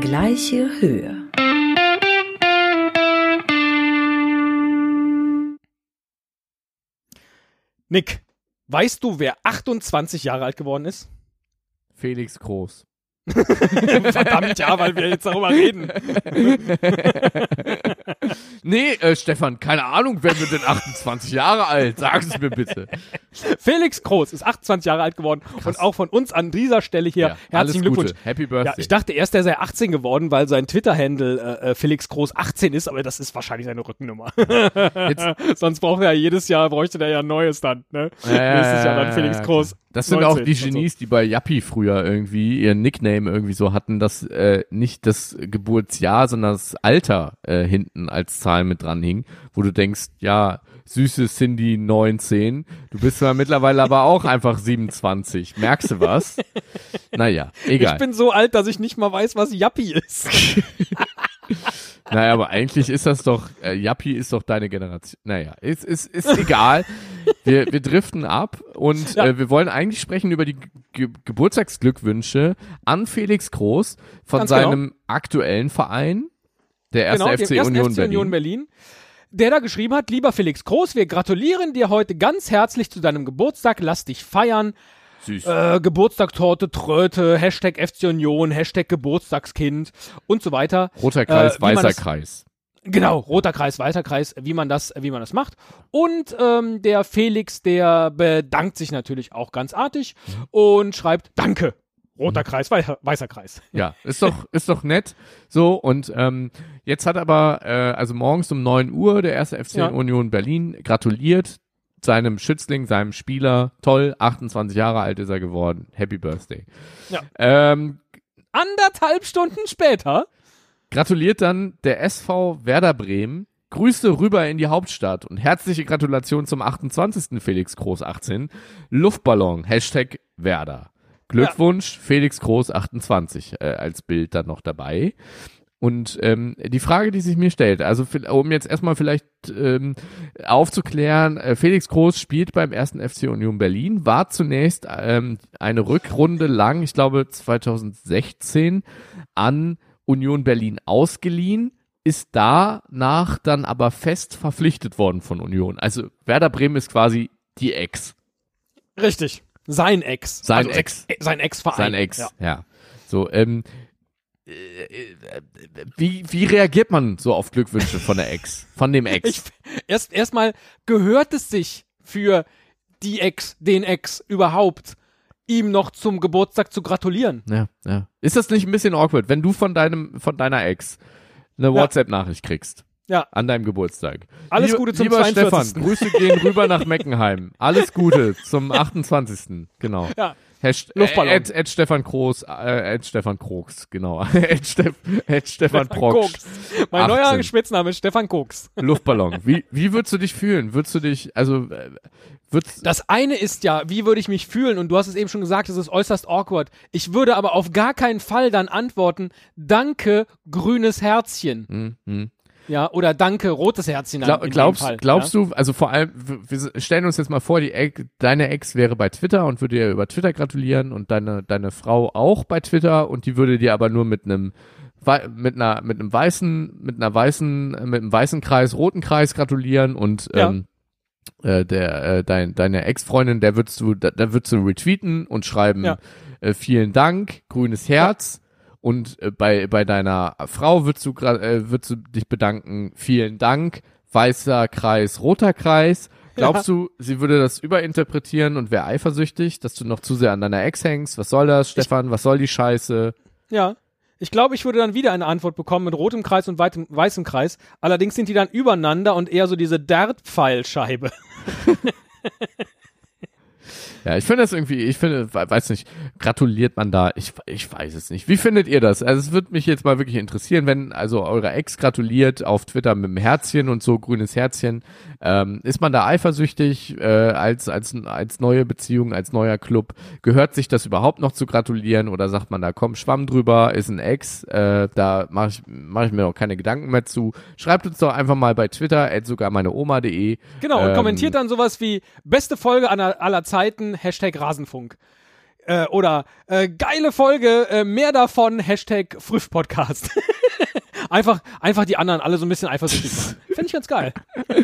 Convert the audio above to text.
Gleiche Höhe. Nick, weißt du, wer 28 Jahre alt geworden ist? Felix Groß. Verdammt, ja, weil wir jetzt darüber reden. nee, äh, Stefan, keine Ahnung, wer wird denn 28 Jahre alt? Sag es mir bitte. Felix Groß ist 28 Jahre alt geworden Krass. und auch von uns an dieser Stelle hier Ja, herzlichen Glückwunsch. Gute. Happy Birthday. Ja, ich dachte erst, er sei 18 geworden, weil sein Twitter-Handle äh, äh, Felix Groß 18 ist, aber das ist wahrscheinlich seine Rückennummer. Sonst braucht er ja jedes Jahr, bräuchte der ja ein neues dann, ne? Nächstes Jahr dann Felix Groß. Das sind auch 19 die und so. Genies, die bei Yappi früher irgendwie ihren Nickname irgendwie so hatten, dass äh, nicht das Geburtsjahr, sondern das Alter äh, hinten als Zahl mit dran hing, wo du denkst, ja, süße Cindy 19, du bist zwar mittlerweile aber auch einfach 27. Merkst du was? naja, egal. Ich bin so alt, dass ich nicht mal weiß, was Yappi ist. Naja, aber eigentlich ist das doch, äh, Yappi ist doch deine Generation. Naja, ist, ist, ist egal. Wir, wir driften ab und Ja. äh, wir wollen eigentlich sprechen über die Ge Geburtstagsglückwünsche an Felix Groß von Ganz genau. seinem aktuellen Verein, der erste genau, FC dem Union FC Berlin. Union Berlin. Der da geschrieben hat, lieber Felix Groß, wir gratulieren dir heute ganz herzlich zu deinem Geburtstag, lass dich feiern. Süß. Äh, Geburtstagtorte, Tröte, Hashtag FC Union, Hashtag Geburtstagskind und so weiter. Roter Kreis, äh, wie man weißer das- Kreis. Genau, roter Kreis, weißer Kreis, wie man das, wie man das macht. Und ähm, der Felix, der bedankt sich natürlich auch ganz artig und schreibt Danke. Roter Kreis, weißer, weißer Kreis. Ja, ist doch, ist doch nett. So, und ähm, jetzt hat aber, äh, also morgens um 9 Uhr der erste FC Ja. Union Berlin gratuliert seinem Schützling, seinem Spieler. Toll, 28 Jahre alt ist er geworden. Happy Birthday. Ja. Ähm, Anderthalb Stunden später, gratuliert dann der SV Werder Bremen. Grüße rüber in die Hauptstadt und herzliche Gratulation zum 28. Felix Groß 18. Luftballon, Hashtag Werder. Glückwunsch, Felix Groß 28 äh, als Bild dann noch dabei. Und ähm, die Frage, die sich mir stellt, also um jetzt erstmal vielleicht ähm, aufzuklären, äh, Felix Groß spielt beim ersten FC Union Berlin, war zunächst ähm, eine Rückrunde lang, ich glaube 2016, an Union Berlin ausgeliehen, ist danach dann aber fest verpflichtet worden von Union. Also Werder Bremen ist quasi die Ex, richtig, sein Ex. Sein Also Ex. Sein Ex-Verein. sein Ex. Ja. Ja. So, ähm, äh, äh, wie, wie reagiert man so auf Glückwünsche von der Ex, von dem Ex? Ich, erst erstmal gehört es sich für die Ex, den Ex überhaupt, ihm noch zum Geburtstag zu gratulieren. ja, ja. Ist das nicht ein bisschen awkward, wenn du von deinem, von deiner Ex eine WhatsApp-Nachricht kriegst? Ja. An deinem Geburtstag. Alles Gute zum Lieber 42.. Stefan, Grüße gehen rüber nach Meckenheim. Alles Gute zum 28. Genau. Ja. Hasht Luftballon. At, at Stefan Kroos, äh, at Stefan Kroos, genau. at, Steff, at Stefan Proksch. Mein 18. neuer Spitzname ist Stefan Koks. Luftballon. Wie, wie würdest du dich fühlen? Würdest du dich, also, äh, würdest, Das eine ist ja, wie würde ich mich fühlen? Und du hast es eben schon gesagt, es ist äußerst awkward. Ich würde aber auf gar keinen Fall dann antworten, danke, grünes Herzchen. hm, hm. Ja, oder danke, rotes Herzchen. Glaub, in dem glaubst, Fall, glaubst ja? du, also vor allem, wir stellen uns jetzt mal vor, die deine Ex wäre bei Twitter und würde dir über Twitter gratulieren und deine, deine Frau auch bei Twitter und die würde dir aber nur mit einem mit einer mit einem weißen mit einer weißen mit einem weißen Kreis roten Kreis gratulieren und Ja. ähm, äh, der äh, dein, deine Ex-Freundin der würdest du da, da würdest du retweeten und schreiben Ja. äh, vielen Dank grünes Herz und äh, bei bei deiner Frau würdest du äh, würdest du dich bedanken vielen Dank weißer Kreis roter Kreis Glaubst du, sie würde das überinterpretieren und wäre eifersüchtig, dass du noch zu sehr an deiner Ex hängst? Was soll das, Stefan? Was soll die Scheiße? Ja. Ich glaube, ich würde dann wieder eine Antwort bekommen mit rotem Kreis und weitem, weißem Kreis. Allerdings sind die dann übereinander und eher so diese Dart-Pfeilscheibe. Ja, ich finde das irgendwie, ich finde, we- weiß nicht, gratuliert man da? Ich, ich weiß es nicht. Wie findet ihr das? Also es würde mich jetzt mal wirklich interessieren, wenn also eure Ex gratuliert auf Twitter mit einem Herzchen und so, grünes Herzchen. Ähm, ist man da eifersüchtig äh, als, als, als neue Beziehung, als neuer Club? Gehört sich das überhaupt noch zu gratulieren oder sagt man da, komm, Schwamm drüber, ist ein Ex, äh, da mache ich, mach ich mir noch keine Gedanken mehr zu. Schreibt uns doch einfach mal bei Twitter, sogar meine Oma.de. Genau, und Ähm, kommentiert dann sowas wie beste Folge aller, aller Zeiten, Hashtag Rasenfunk. äh, oder äh, geile Folge, äh, mehr davon, Hashtag Frisch-Podcast. einfach, einfach die anderen alle so ein bisschen eifersüchtig machen. Finde ich ganz geil.